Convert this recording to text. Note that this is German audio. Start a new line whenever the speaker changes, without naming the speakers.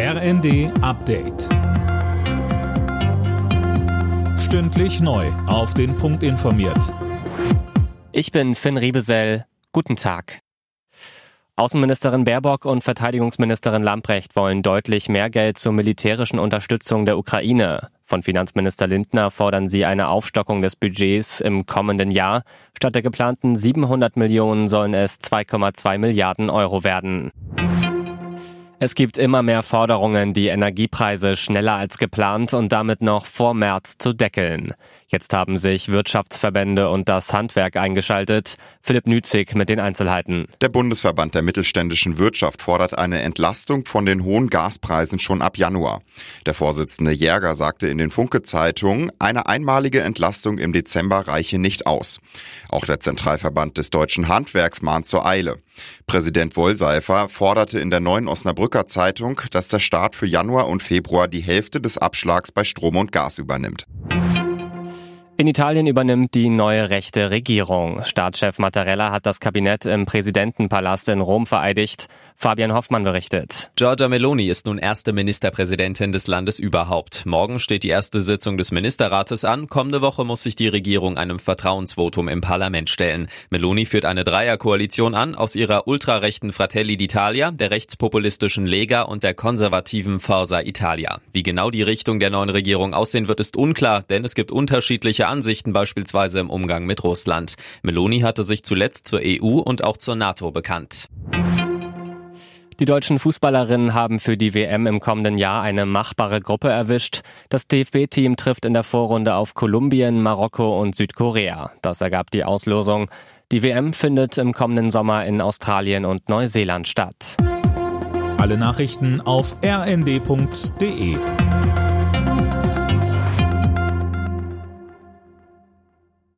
RND Update. Stündlich neu. Auf den Punkt informiert.
Ich bin Finn Riebesell. Guten Tag. Außenministerin Baerbock und Verteidigungsministerin Lamprecht wollen deutlich mehr Geld zur militärischen Unterstützung der Ukraine. Von Finanzminister Lindner fordern sie eine Aufstockung des Budgets im kommenden Jahr. Statt der geplanten 700 Millionen sollen es 2,2 Milliarden Euro werden. Es gibt immer mehr Forderungen, die Energiepreise schneller als geplant und damit noch vor März zu deckeln. Jetzt haben sich Wirtschaftsverbände und das Handwerk eingeschaltet. Philipp Nützig mit den Einzelheiten.
Der Bundesverband der mittelständischen Wirtschaft fordert eine Entlastung von den hohen Gaspreisen schon ab Januar. Der Vorsitzende Jäger sagte in den Funke-Zeitungen, eine einmalige Entlastung im Dezember reiche nicht aus. Auch der Zentralverband des deutschen Handwerks mahnt zur Eile. Präsident Wollseifer forderte in der neuen Osnabrücker Zeitung, dass der Staat für Januar und Februar die Hälfte des Abschlags bei Strom und Gas übernimmt.
In Italien übernimmt die neue rechte Regierung. Staatschef Mattarella hat das Kabinett im Präsidentenpalast in Rom vereidigt. Fabian Hoffmann berichtet.
Giorgia Meloni ist nun erste Ministerpräsidentin des Landes überhaupt. Morgen steht die erste Sitzung des Ministerrates an. Kommende Woche muss sich die Regierung einem Vertrauensvotum im Parlament stellen. Meloni führt eine Dreierkoalition an aus ihrer ultrarechten Fratelli d'Italia, der rechtspopulistischen Lega und der konservativen Forza Italia. Wie genau die Richtung der neuen Regierung aussehen wird, ist unklar, denn es gibt unterschiedliche Ansichten beispielsweise im Umgang mit Russland. Meloni hatte sich zuletzt zur EU und auch zur NATO bekannt.
Die deutschen Fußballerinnen haben für die WM im kommenden Jahr eine machbare Gruppe erwischt. Das DFB-Team trifft in der Vorrunde auf Kolumbien, Marokko und Südkorea. Das ergab die Auslosung. Die WM findet im kommenden Sommer in Australien und Neuseeland statt.
Alle Nachrichten auf rnd.de